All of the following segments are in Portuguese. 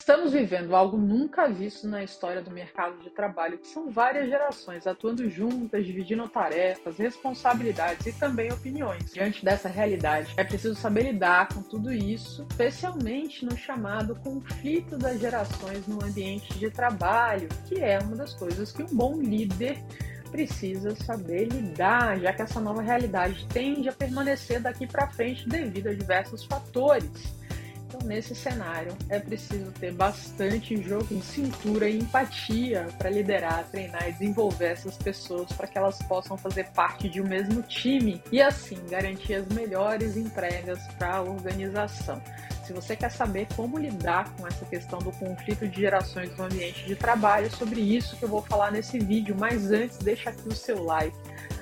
Estamos vivendo algo nunca visto na história do mercado de trabalho, que são várias gerações atuando juntas, dividindo tarefas, responsabilidades e também opiniões. Diante dessa realidade, é preciso saber lidar com tudo isso, especialmente no chamado conflito das gerações no ambiente de trabalho, que é uma das coisas que um bom líder precisa saber lidar, já que essa nova realidade tende a permanecer daqui para frente devido a diversos fatores. Então, nesse cenário, é preciso ter bastante jogo cintura e empatia para liderar, treinar e desenvolver essas pessoas para que elas possam fazer parte de um mesmo time e, assim, garantir as melhores entregas para a organização. Se você quer saber como lidar com essa questão do conflito de gerações no ambiente de trabalho, é sobre isso que eu vou falar nesse vídeo. Mas antes, deixa aqui o seu like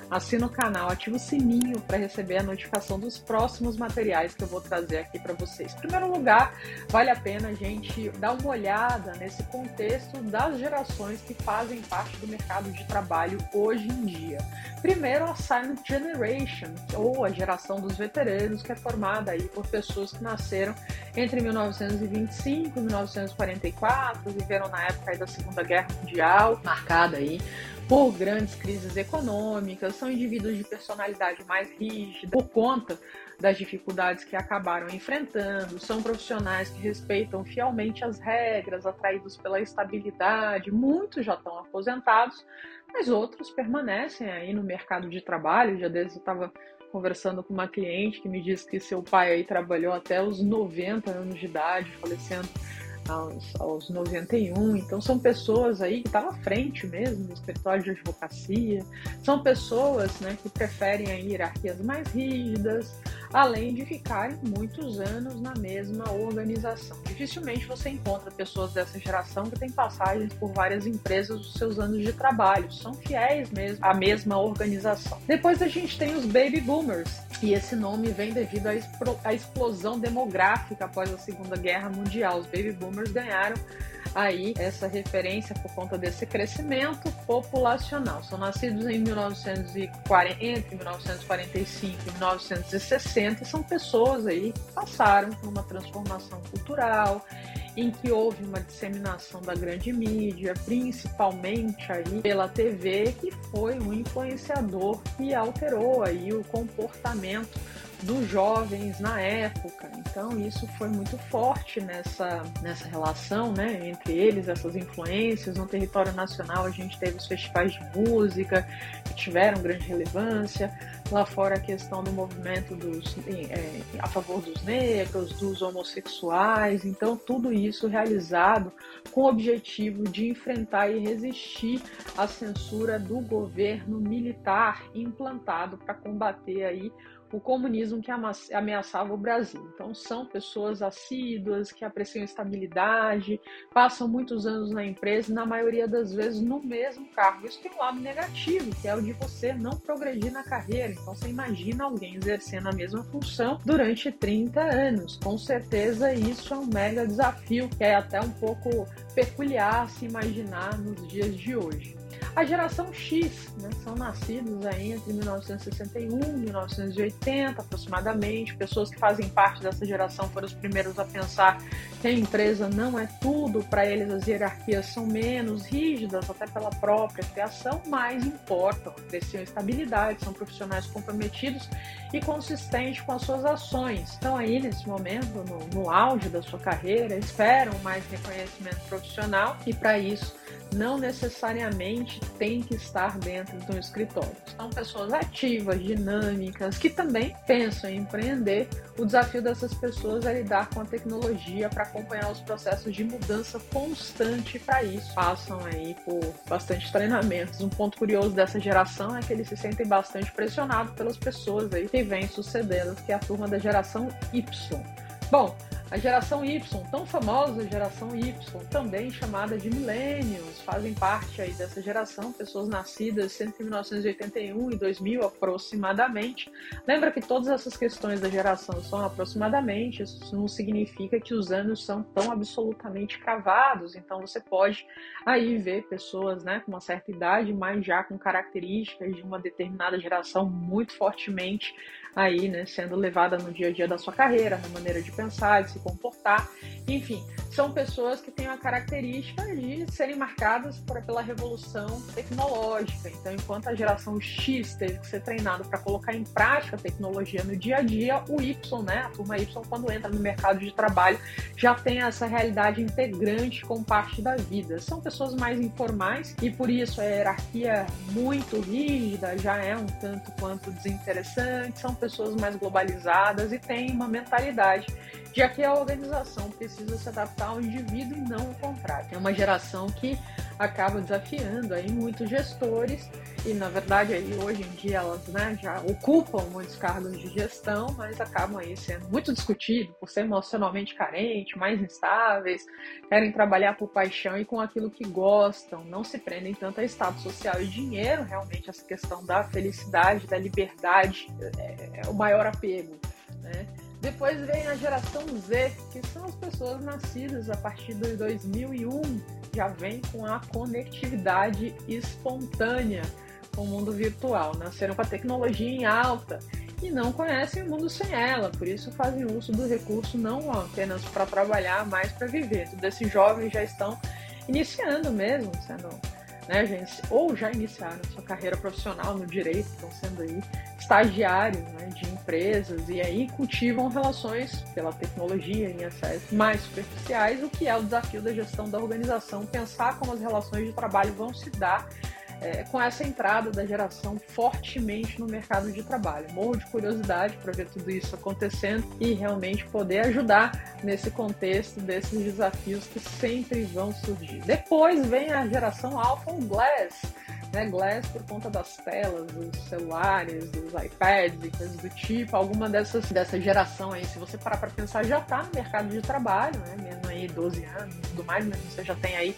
assina o canal, ativa o sininho para receber a notificação dos próximos materiais que eu vou trazer aqui para vocês. Em primeiro lugar, vale a pena a gente dar uma olhada nesse contexto das gerações que fazem parte do mercado de trabalho hoje em dia. Primeiro, a Silent Generation, ou a geração dos veteranos, que é formada aí por pessoas que nasceram entre 1925 e 1944, viveram na época da Segunda Guerra Mundial, marcada aí por grandes crises econômicas, são indivíduos de personalidade mais rígida por conta das dificuldades que acabaram enfrentando, são profissionais que respeitam fielmente as regras, atraídos pela estabilidade, muitos já estão aposentados, mas outros permanecem aí no mercado de trabalho. Já desde eu estava conversando com uma cliente que me disse que seu pai aí trabalhou até os 90 anos de idade, falecendo aos, aos 91. Então, são pessoas aí que estão tá à frente mesmo do escritório de advocacia, são pessoas né, que preferem aí, hierarquias mais rígidas, além de ficarem muitos anos na mesma organização. Dificilmente você encontra pessoas dessa geração que têm passagens por várias empresas dos seus anos de trabalho, são fiéis mesmo à mesma organização. Depois a gente tem os baby boomers, e esse nome vem devido à explosão demográfica após a Segunda Guerra Mundial. Os baby boomers ganharam aí essa referência por conta desse crescimento populacional. São nascidos em 1940, entre 1945 e 1960 são pessoas aí que passaram por uma transformação cultural, em que houve uma disseminação da grande mídia, principalmente aí pela TV, que foi um influenciador que alterou aí o comportamento dos jovens na época. Então isso foi muito forte nessa, nessa relação, né, entre eles, essas influências. No território nacional a gente teve os festivais de música que tiveram grande relevância. Lá fora a questão do movimento dos, é, a favor dos negros, dos homossexuais. Então tudo isso realizado com o objetivo de enfrentar e resistir à censura do governo militar implantado para combater aí o comunismo que ameaçava o Brasil. Então, são pessoas assíduas, que apreciam estabilidade, passam muitos anos na empresa na maioria das vezes, no mesmo cargo. Isso tem um lado negativo, que é o de você não progredir na carreira. Então, você imagina alguém exercendo a mesma função durante 30 anos. Com certeza, isso é um mega desafio, que é até um pouco peculiar se imaginar nos dias de hoje. A geração X, né, são nascidos aí entre 1961 e 1980 aproximadamente. Pessoas que fazem parte dessa geração foram os primeiros a pensar que a empresa não é tudo, para eles as hierarquias são menos rígidas, até pela própria criação, mas importam, apreciam estabilidade, são profissionais comprometidos e consistentes com as suas ações. Estão aí nesse momento, no, no auge da sua carreira, esperam mais reconhecimento profissional e para isso não necessariamente tem que estar dentro de um escritório. São pessoas ativas, dinâmicas, que também pensam em empreender. O desafio dessas pessoas é lidar com a tecnologia para acompanhar os processos de mudança constante. Para isso, passam aí por bastante treinamentos. Um ponto curioso dessa geração é que eles se sentem bastante pressionados pelas pessoas aí que vêm sucedê-las, que é a turma da geração Y. Bom, a geração Y, tão famosa geração Y, também chamada de millennials, fazem parte aí dessa geração, pessoas nascidas entre 1981 e 2000 aproximadamente. Lembra que todas essas questões da geração são aproximadamente, isso não significa que os anos são tão absolutamente cravados, então você pode aí ver pessoas, né, com uma certa idade, mas já com características de uma determinada geração muito fortemente aí, né, sendo levada no dia a dia da sua carreira, na maneira de pensar, de se comportar. Enfim, são pessoas que têm a característica de serem marcadas por, pela revolução tecnológica. Então, enquanto a geração X teve que ser treinada para colocar em prática a tecnologia no dia a dia, o Y, né, a turma Y, quando entra no mercado de trabalho, já tem essa realidade integrante com parte da vida. São pessoas mais informais e por isso a hierarquia muito rígida já é um tanto quanto desinteressante, são pessoas mais globalizadas e têm uma mentalidade já que a organização precisa se adaptar ao indivíduo e não o contrário. É uma geração que acaba desafiando aí muitos gestores e na verdade aí hoje em dia elas né, já ocupam muitos cargos de gestão, mas acabam aí sendo muito discutidos por ser emocionalmente carentes, mais instáveis, querem trabalhar por paixão e com aquilo que gostam, não se prendem tanto a status social e dinheiro, realmente essa questão da felicidade, da liberdade é, é o maior apego, né? Depois vem a geração Z, que são as pessoas nascidas a partir de 2001, já vem com a conectividade espontânea com o mundo virtual, nasceram com a tecnologia em alta e não conhecem o mundo sem ela, por isso fazem uso do recurso não apenas para trabalhar, mas para viver. Todos esses jovens já estão iniciando mesmo, sendo né, gente, ou já iniciaram sua carreira profissional no direito, estão sendo aí estagiários né, de empresas e aí cultivam relações pela tecnologia em acessos mais superficiais, o que é o desafio da gestão da organização, pensar como as relações de trabalho vão se dar é, com essa entrada da geração fortemente no mercado de trabalho. Morro de curiosidade para ver tudo isso acontecendo e realmente poder ajudar nesse contexto desses desafios que sempre vão surgir. Depois vem a geração Alpha Glass. Né, Glass por conta das telas, dos celulares, dos iPads e coisas do tipo. Alguma dessas dessa geração aí, se você parar para pensar, já está no mercado de trabalho, né? Mesmo aí 12 anos e tudo mais, mas você já tem aí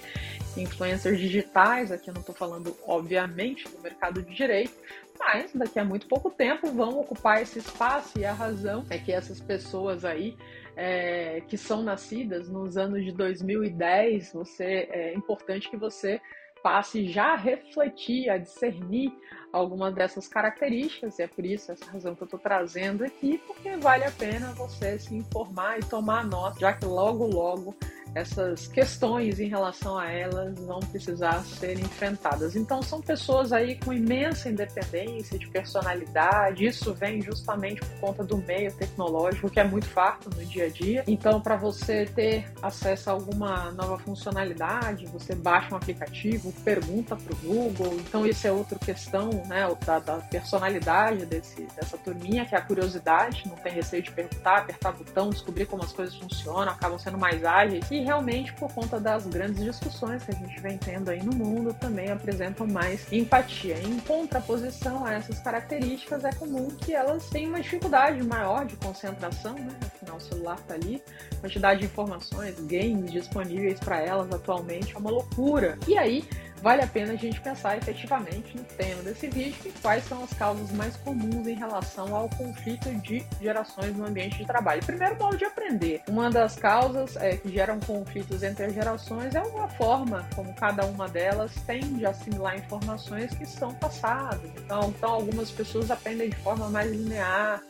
influencers digitais, aqui eu não estou falando, obviamente, do mercado de direito, mas daqui a muito pouco tempo vão ocupar esse espaço e a razão é que essas pessoas aí é, que são nascidas nos anos de 2010, você, é importante que você passe já a refletir, a discernir algumas dessas características, e é por isso essa razão que eu estou trazendo aqui, porque vale a pena você se informar e tomar nota, já que logo, logo essas questões em relação a elas vão precisar ser enfrentadas. Então, são pessoas aí com imensa independência de personalidade, isso vem justamente por conta do meio tecnológico, que é muito farto no dia a dia. Então, para você ter acesso a alguma nova funcionalidade, você baixa um aplicativo, pergunta para o Google. Então, isso é outra questão, né, da, da personalidade desse, dessa turminha, que é a curiosidade, não tem receio de perguntar, apertar botão, descobrir como as coisas funcionam, acabam sendo mais ágeis. E realmente, por conta das grandes discussões que a gente vem tendo aí no mundo, também apresentam mais empatia. Em contraposição a essas características, é comum que elas tenham uma dificuldade maior de concentração, né? Afinal, o celular está ali, quantidade de informações, games disponíveis para elas atualmente é uma loucura. E aí, vale a pena a gente pensar efetivamente no tema desse vídeo e quais são as causas mais comuns em relação ao conflito de gerações no ambiente de trabalho. Primeiro, modo de aprender. Uma das causas é, que geram conflitos entre as gerações é uma forma como cada uma delas tende a assimilar informações que são passadas. Então, então algumas pessoas aprendem de forma mais linear,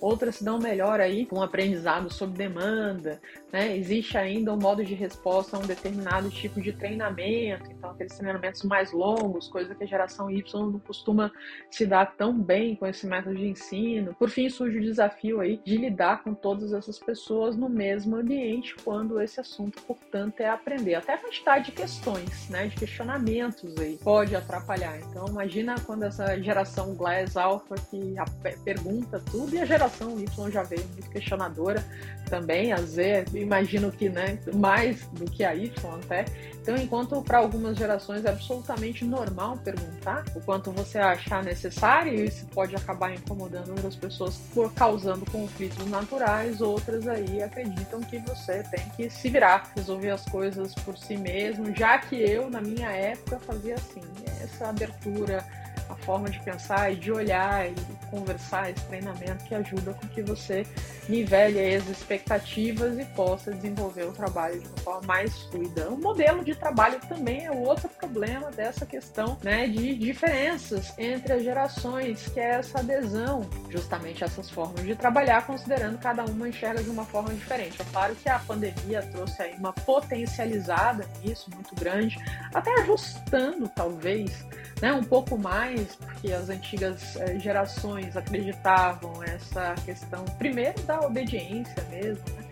outras se dão melhor aí com aprendizado sob demanda, né? Existe ainda um modo de resposta a um determinado tipo de treinamento, então aqueles treinamentos mais longos, coisa que a geração Y não costuma se dar tão bem com esse método de ensino. Por fim, surge o desafio aí de lidar com todas essas pessoas no mesmo ambiente quando esse assunto, portanto, é aprender. Até a quantidade de questões, né, de questionamentos aí pode atrapalhar. Então, imagina quando essa geração Glass Alpha que pergunta tudo e a geração geração Y já veio muito questionadora também, a Z, imagino que né, mais do que a Y até. Então, enquanto para algumas gerações é absolutamente normal perguntar o quanto você achar necessário, e isso pode acabar incomodando outras pessoas por causando conflitos naturais, outras aí acreditam que você tem que se virar, resolver as coisas por si mesmo, já que eu, na minha época, fazia assim, essa abertura, a forma de pensar e de olhar e conversar, esse treinamento que ajuda com que você nivele as expectativas e possa desenvolver o trabalho de uma forma mais fluida. O modelo de trabalho também é outro problema dessa questão né, de diferenças entre as gerações, que é essa adesão justamente a essas formas de trabalhar, considerando cada uma enxerga de uma forma diferente. É claro que a pandemia trouxe aí uma potencializada nisso muito grande, até ajustando talvez né, um pouco mais, porque as antigas eh, gerações acreditavam essa questão, primeiro da obediência mesmo, né,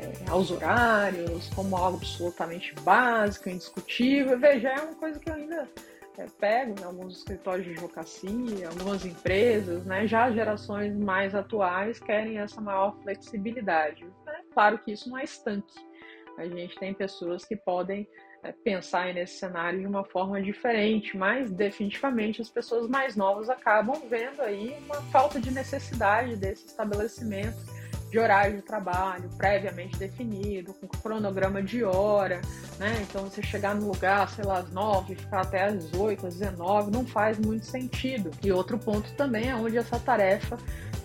eh, aos horários, como algo absolutamente básico, indiscutível. Veja, é uma coisa que eu ainda é, pego em alguns escritórios de advocacia, algumas empresas, né, já gerações mais atuais querem essa maior flexibilidade. É claro que isso não é estanque. A gente tem pessoas que podem é, pensar nesse cenário de uma forma diferente, mas definitivamente as pessoas mais novas acabam vendo aí uma falta de necessidade desse estabelecimento de horário de trabalho previamente definido, com cronograma de hora, né? Então você chegar no lugar, sei lá, às 9, ficar até às 8, às 19, não faz muito sentido. E outro ponto também é onde essa tarefa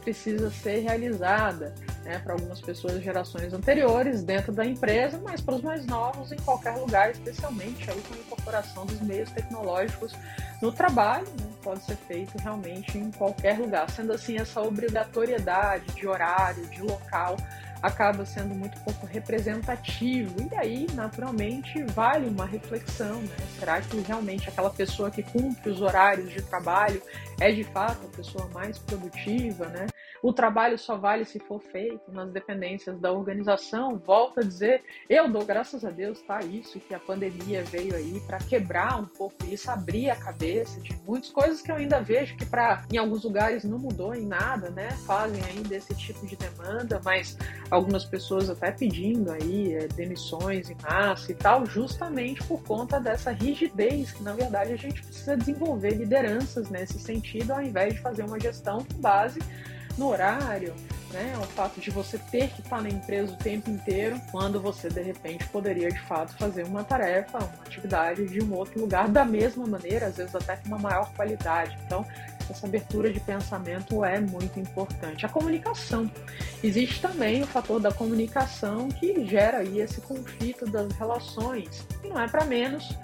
precisa ser realizada né, para algumas pessoas de gerações anteriores dentro da empresa, mas para os mais novos em qualquer lugar, especialmente aí com a incorporação dos meios tecnológicos no trabalho, né, pode ser feito realmente em qualquer lugar. Sendo assim, essa obrigatoriedade de horário, de local, acaba sendo muito pouco representativo. E aí, naturalmente, vale uma reflexão, né? Será que realmente aquela pessoa que cumpre os horários de trabalho é de fato a pessoa mais produtiva, né? O trabalho só vale se for feito nas dependências da organização. Volto a dizer, eu dou graças a Deus, tá? Isso que a pandemia veio aí para quebrar um pouco isso, abrir a cabeça de muitas coisas que eu ainda vejo que para em alguns lugares não mudou em nada, né? Fazem ainda esse tipo de demanda, mas algumas pessoas até pedindo aí é, demissões em massa e tal, justamente por conta dessa rigidez que na verdade a gente precisa desenvolver lideranças nesse sentido, ao invés de fazer uma gestão com base no horário, né? O fato de você ter que estar na empresa o tempo inteiro, quando você de repente poderia de fato fazer uma tarefa, uma atividade de um outro lugar da mesma maneira, às vezes até com uma maior qualidade. Então, essa abertura de pensamento é muito importante. A comunicação. Existe também o fator da comunicação que gera aí esse conflito das relações. E não é para menos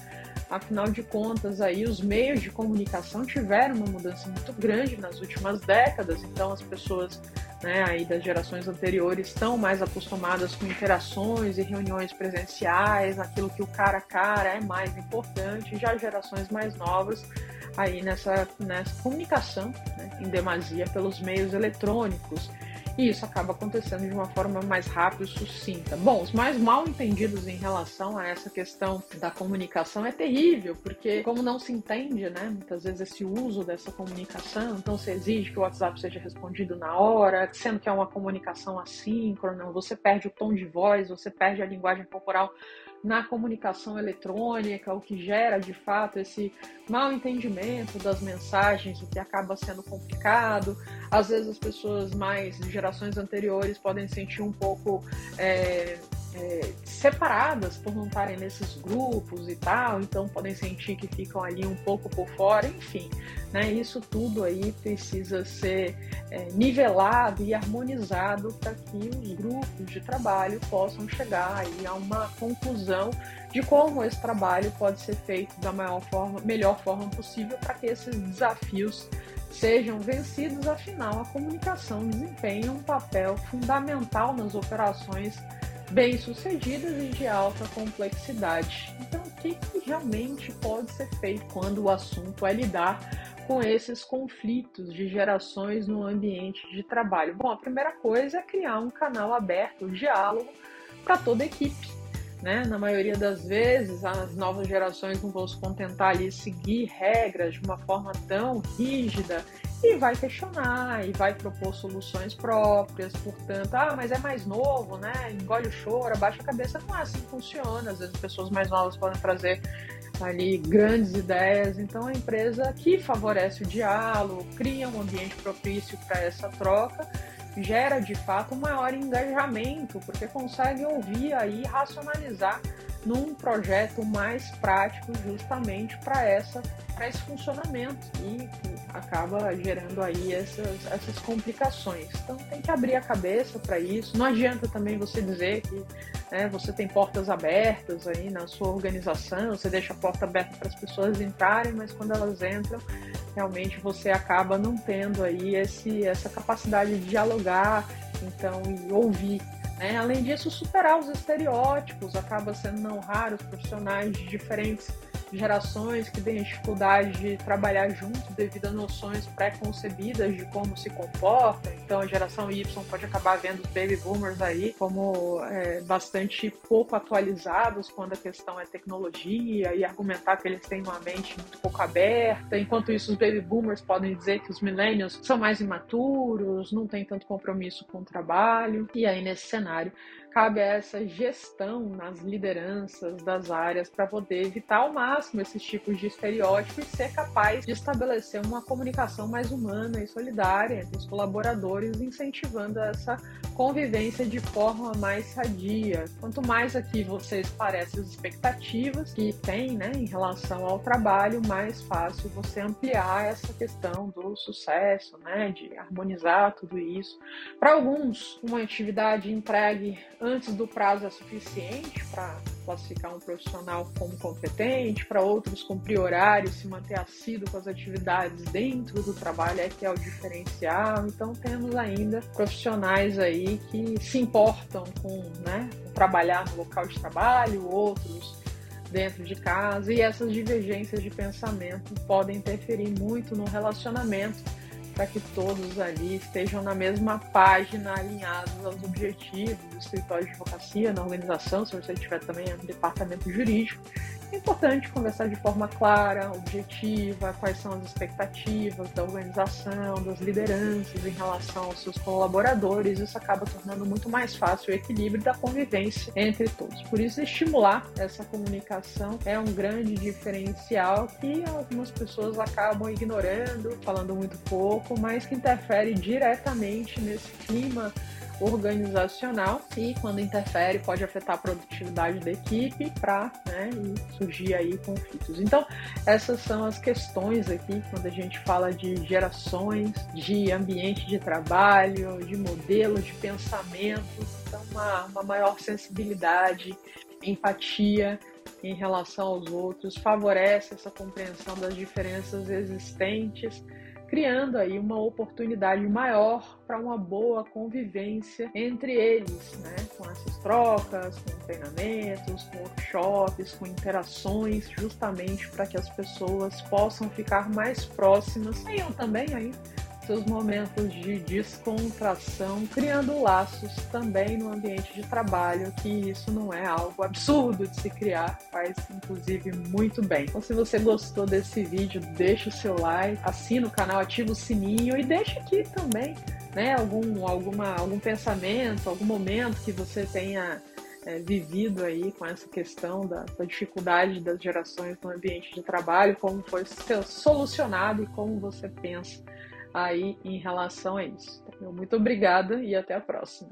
Afinal de contas, aí os meios de comunicação tiveram uma mudança muito grande nas últimas décadas, então as pessoas né, aí das gerações anteriores estão mais acostumadas com interações e reuniões presenciais, aquilo que o cara a cara é mais importante, já gerações mais novas aí nessa, nessa comunicação né, em demasia pelos meios eletrônicos e isso acaba acontecendo de uma forma mais rápida e sucinta. Bom, os mais mal entendidos em relação a essa questão da comunicação é terrível, porque como não se entende, né, muitas vezes esse uso dessa comunicação, então se exige que o WhatsApp seja respondido na hora, sendo que é uma comunicação assíncrona, você perde o tom de voz, você perde a linguagem corporal na comunicação eletrônica, o que gera de fato esse mal entendimento das mensagens, o que acaba sendo complicado. Às vezes as pessoas mais de gerações anteriores podem sentir um pouco é, separadas por não estarem nesses grupos e tal, então podem sentir que ficam ali um pouco por fora, enfim, né? Isso tudo aí precisa ser é, nivelado e harmonizado para que os grupos de trabalho possam chegar aí a uma conclusão de como esse trabalho pode ser feito da maior forma, melhor forma possível para que esses desafios sejam vencidos, afinal a comunicação desempenha um papel fundamental nas operações bem-sucedidas e de alta complexidade. Então, o que, que realmente pode ser feito quando o assunto é lidar com esses conflitos de gerações no ambiente de trabalho? Bom, a primeira coisa é criar um canal aberto, um diálogo para toda a equipe. Né? Na maioria das vezes, as novas gerações não vão se contentar ali seguir regras de uma forma tão rígida e vai questionar e vai propor soluções próprias. Portanto, ah, mas é mais novo, né? Engole o choro, abaixa a cabeça. Não é assim que funciona. Às vezes, pessoas mais novas podem trazer ali grandes ideias. Então, a empresa que favorece o diálogo, cria um ambiente propício para essa troca, gera de fato um maior engajamento, porque consegue ouvir aí racionalizar num projeto mais prático justamente para essa para esse funcionamento e acaba gerando aí essas, essas complicações. Então tem que abrir a cabeça para isso. Não adianta também você dizer que né, você tem portas abertas aí na sua organização, você deixa a porta aberta para as pessoas entrarem, mas quando elas entram, realmente você acaba não tendo aí esse, essa capacidade de dialogar, então e ouvir né? Além disso, superar os estereótipos acaba sendo não raro, os profissionais de diferentes gerações que têm dificuldade de trabalhar junto devido a noções pré-concebidas de como se comportam. Então, a geração Y pode acabar vendo os baby boomers aí como é, bastante pouco atualizados quando a questão é tecnologia e argumentar que eles têm uma mente muito pouco aberta. Enquanto isso, os baby boomers podem dizer que os millennials são mais imaturos, não têm tanto compromisso com o trabalho. E aí, nesse cenário, cabe a essa gestão nas lideranças das áreas para poder evitar ao máximo esses tipos de estereótipos e ser capaz de estabelecer uma comunicação mais humana e solidária entre os colaboradores, incentivando essa convivência de forma mais sadia. Quanto mais aqui você esclarece as expectativas que tem né, em relação ao trabalho, mais fácil você ampliar essa questão do sucesso, né, de harmonizar tudo isso. Para alguns, uma atividade entregue antes do prazo é suficiente para classificar um profissional como competente, para outros cumprir horário, se manter assíduo com as atividades dentro do trabalho é que é o diferencial. Então temos ainda profissionais aí que se importam com, né, trabalhar no local de trabalho, outros dentro de casa, e essas divergências de pensamento podem interferir muito no relacionamento para que todos ali estejam na mesma página, alinhados aos objetivos do escritório de advocacia, na organização, se você tiver também no departamento jurídico, é importante conversar de forma clara, objetiva, quais são as expectativas da organização, das lideranças em relação aos seus colaboradores. Isso acaba tornando muito mais fácil o equilíbrio da convivência entre todos. Por isso, estimular essa comunicação é um grande diferencial que algumas pessoas acabam ignorando, falando muito pouco, mas que interfere diretamente nesse clima organizacional e quando interfere pode afetar a produtividade da equipe para né, surgir aí conflitos. Então essas são as questões aqui quando a gente fala de gerações, de ambiente de trabalho, de modelos de pensamento, então uma, uma maior sensibilidade, empatia em relação aos outros favorece essa compreensão das diferenças existentes criando aí uma oportunidade maior para uma boa convivência entre eles, né? com essas trocas, com treinamentos, com workshops, com interações, justamente para que as pessoas possam ficar mais próximas. Tenham também aí seus momentos de descontração, criando laços também no ambiente de trabalho, que isso não é algo absurdo de se criar, faz inclusive muito bem. Então, se você gostou desse vídeo, deixa o seu like, assina o canal, ativa o sininho e deixa aqui também, né, algum, alguma, algum pensamento, algum momento que você tenha é, vivido aí com essa questão da, da, dificuldade das gerações no ambiente de trabalho, como foi solucionado e como você pensa aí em relação a isso. Muito obrigada e até a próxima.